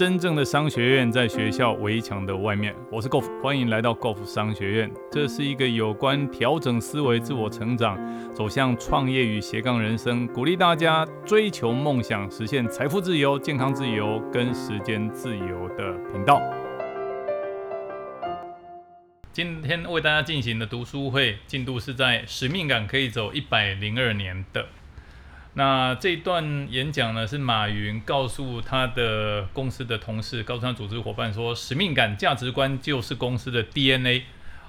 真正的商学院在学校围墙的外面。我是 Golf，欢迎来到 Golf 商学院。这是一个有关调整思维、自我成长、走向创业与斜杠人生，鼓励大家追求梦想、实现财富自由、健康自由跟时间自由的频道。今天为大家进行的读书会进度是在使命感可以走一百零二年的。那这段演讲呢，是马云告诉他的公司的同事，告诉他组织伙伴说，使命感、价值观就是公司的 DNA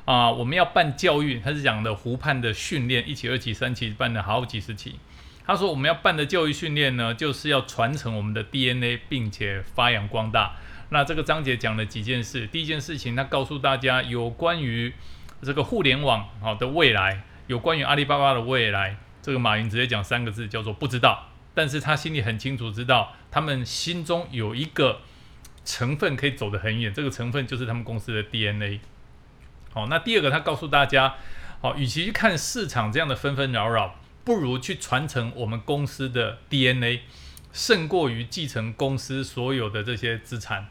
啊。我们要办教育，他是讲的湖畔的训练，一期、二期、三期，办了好几十期。他说我们要办的教育训练呢，就是要传承我们的 DNA，并且发扬光大。那这个章节讲了几件事，第一件事情，他告诉大家有关于这个互联网好的未来，有关于阿里巴巴的未来。这个马云直接讲三个字，叫做不知道。但是他心里很清楚，知道他们心中有一个成分可以走得很远，这个成分就是他们公司的 DNA。好，那第二个，他告诉大家，好，与其去看市场这样的纷纷扰扰，不如去传承我们公司的 DNA，胜过于继承公司所有的这些资产。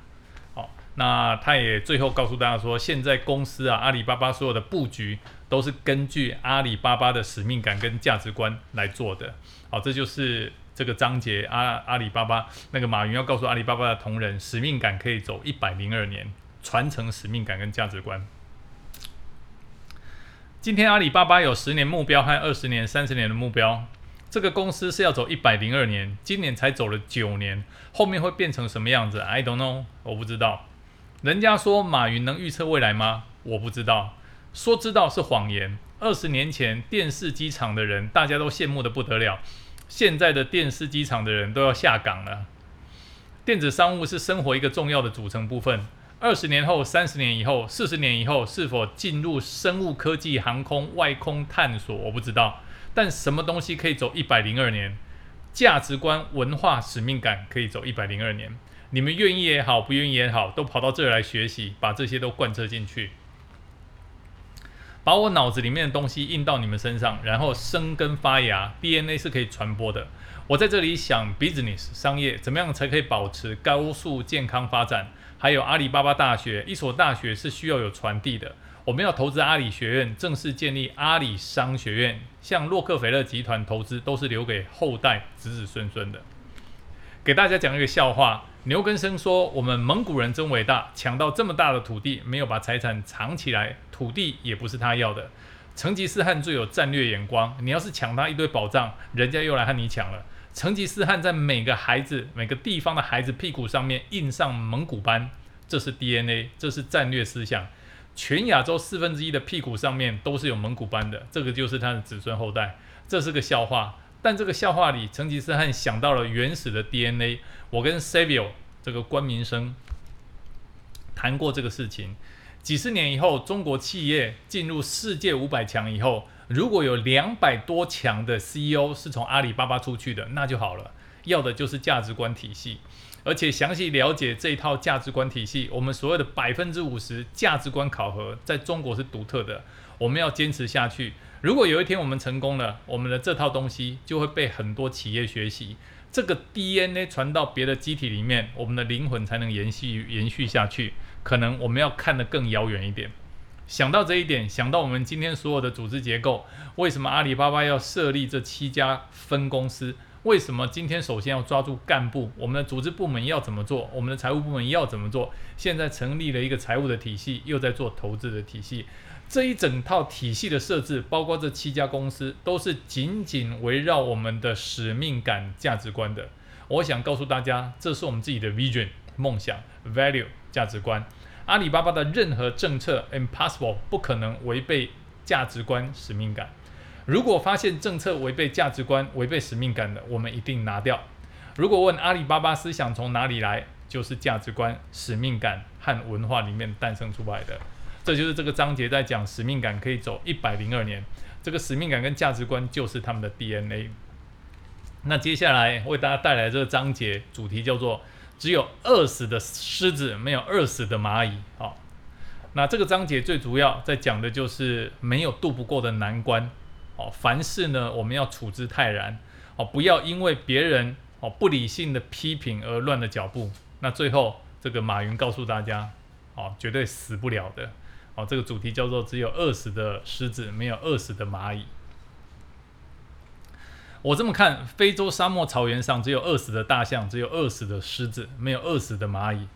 那他也最后告诉大家说，现在公司啊，阿里巴巴所有的布局都是根据阿里巴巴的使命感跟价值观来做的。好，这就是这个章节阿阿里巴巴那个马云要告诉阿里巴巴的同仁，使命感可以走一百零二年，传承使命感跟价值观。今天阿里巴巴有十年目标和二十年、三十年的目标，这个公司是要走一百零二年，今年才走了九年，后面会变成什么样子？I don't know，我不知道。人家说马云能预测未来吗？我不知道，说知道是谎言。二十年前电视机厂的人大家都羡慕的不得了，现在的电视机厂的人都要下岗了。电子商务是生活一个重要的组成部分。二十年后、三十年以后、四十年以后，是否进入生物科技、航空、外空探索，我不知道。但什么东西可以走一百零二年？价值观、文化、使命感可以走一百零二年。你们愿意也好，不愿意也好，都跑到这儿来学习，把这些都贯彻进去，把我脑子里面的东西印到你们身上，然后生根发芽。DNA 是可以传播的。我在这里想，business 商业怎么样才可以保持高速健康发展？还有阿里巴巴大学，一所大学是需要有传递的。我们要投资阿里学院，正式建立阿里商学院，向洛克菲勒集团投资，都是留给后代子子孙孙的。给大家讲一个笑话。牛根生说：“我们蒙古人真伟大，抢到这么大的土地，没有把财产藏起来，土地也不是他要的。成吉思汗最有战略眼光，你要是抢他一堆宝藏，人家又来和你抢了。成吉思汗在每个孩子、每个地方的孩子屁股上面印上蒙古斑，这是 DNA，这是战略思想。全亚洲四分之一的屁股上面都是有蒙古斑的，这个就是他的子孙后代。这是个笑话。”但这个笑话里，成吉思汗想到了原始的 DNA。我跟 Savio 这个关民生谈过这个事情。几十年以后，中国企业进入世界五百强以后，如果有两百多强的 CEO 是从阿里巴巴出去的，那就好了。要的就是价值观体系，而且详细了解这一套价值观体系。我们所谓的百分之五十价值观考核，在中国是独特的。我们要坚持下去。如果有一天我们成功了，我们的这套东西就会被很多企业学习。这个 DNA 传到别的机体里面，我们的灵魂才能延续延续下去。可能我们要看得更遥远一点。想到这一点，想到我们今天所有的组织结构，为什么阿里巴巴要设立这七家分公司？为什么今天首先要抓住干部？我们的组织部门要怎么做？我们的财务部门要怎么做？现在成立了一个财务的体系，又在做投资的体系。这一整套体系的设置，包括这七家公司，都是紧紧围绕我们的使命感、价值观的。我想告诉大家，这是我们自己的 vision 梦想、value 价值观。阿里巴巴的任何政策 impossible 不可能违背价值观、使命感。如果发现政策违背价值观、违背使命感的，我们一定拿掉。如果问阿里巴巴思想从哪里来，就是价值观、使命感和文化里面诞生出来的。这就是这个章节在讲使命感可以走一百零二年，这个使命感跟价值观就是他们的 DNA。那接下来为大家带来这个章节主题叫做“只有饿死的狮子，没有饿死的蚂蚁”。好，那这个章节最主要在讲的就是没有渡不过的难关。哦，凡事呢我们要处之泰然。哦，不要因为别人哦不理性的批评而乱了脚步。那最后这个马云告诉大家，哦，绝对死不了的。哦，这个主题叫做“只有饿死的狮子，没有饿死的蚂蚁”。我这么看，非洲沙漠草原上只有饿死的大象，只有饿死的狮子，没有饿死的蚂蚁。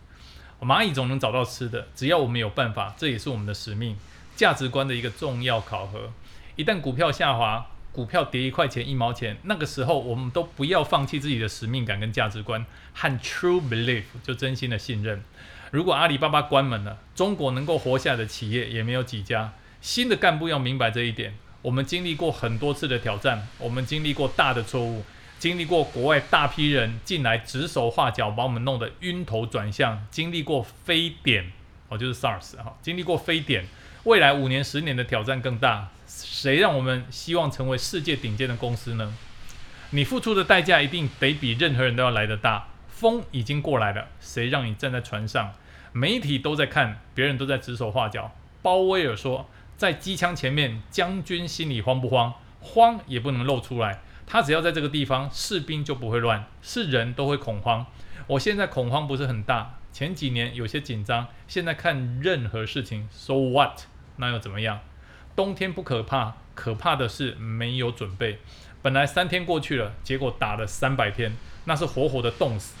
蚂蚁总能找到吃的，只要我们有办法，这也是我们的使命、价值观的一个重要考核。一旦股票下滑，股票跌一块钱、一毛钱，那个时候我们都不要放弃自己的使命感跟价值观和 true belief，就真心的信任。如果阿里巴巴关门了，中国能够活下的企业也没有几家。新的干部要明白这一点。我们经历过很多次的挑战，我们经历过大的错误。经历过国外大批人进来指手画脚，把我们弄得晕头转向。经历过非典，哦，就是 SARS 哈。经历过非典，未来五年、十年的挑战更大。谁让我们希望成为世界顶尖的公司呢？你付出的代价一定得比任何人都要来得大。风已经过来了，谁让你站在船上？媒体都在看，别人都在指手画脚。鲍威尔说，在机枪前面，将军心里慌不慌？慌也不能露出来。他只要在这个地方，士兵就不会乱，是人都会恐慌。我现在恐慌不是很大，前几年有些紧张，现在看任何事情，so what？那又怎么样？冬天不可怕，可怕的是没有准备。本来三天过去了，结果打了三百天，那是活活的冻死。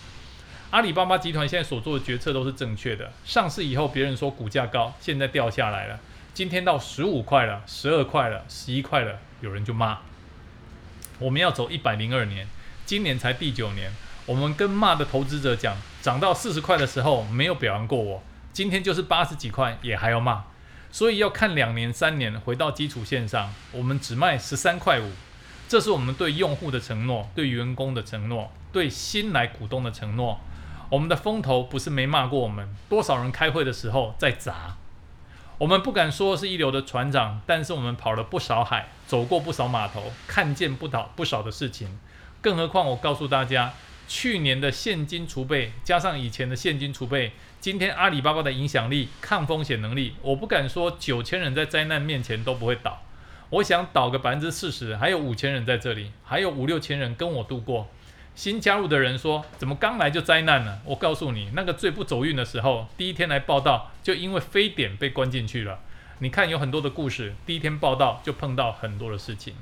阿里巴巴集团现在所做的决策都是正确的。上市以后，别人说股价高，现在掉下来了，今天到十五块了，十二块了，十一块了，有人就骂。我们要走一百零二年，今年才第九年。我们跟骂的投资者讲，涨到四十块的时候没有表扬过我，今天就是八十几块也还要骂。所以要看两年、三年，回到基础线上，我们只卖十三块五，这是我们对用户的承诺，对员工的承诺，对新来股东的承诺。我们的风投不是没骂过我们，多少人开会的时候在砸。我们不敢说是一流的船长，但是我们跑了不少海，走过不少码头，看见不倒不少的事情。更何况，我告诉大家，去年的现金储备加上以前的现金储备，今天阿里巴巴的影响力、抗风险能力，我不敢说九千人在灾难面前都不会倒。我想倒个百分之四十，还有五千人在这里，还有五六千人跟我度过。新加入的人说：“怎么刚来就灾难了？”我告诉你，那个最不走运的时候，第一天来报道，就因为非典被关进去了。你看，有很多的故事，第一天报道就碰到很多的事情。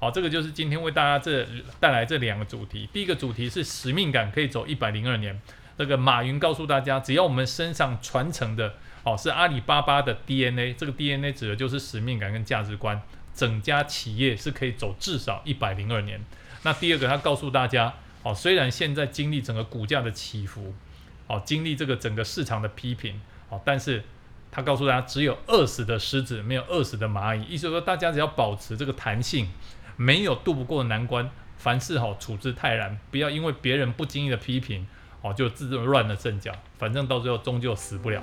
好，这个就是今天为大家这带来这两个主题。第一个主题是使命感可以走一百零二年。这个马云告诉大家，只要我们身上传承的哦是阿里巴巴的 DNA，这个 DNA 指的就是使命感跟价值观，整家企业是可以走至少一百零二年。那第二个，他告诉大家。哦，虽然现在经历整个股价的起伏，哦，经历这个整个市场的批评，哦，但是他告诉大家，只有饿死的狮子，没有饿死的蚂蚁。意思说，大家只要保持这个弹性，没有渡不过的难关，凡事好处之泰然，不要因为别人不经意的批评，哦，就自乱了阵脚，反正到最后终究死不了。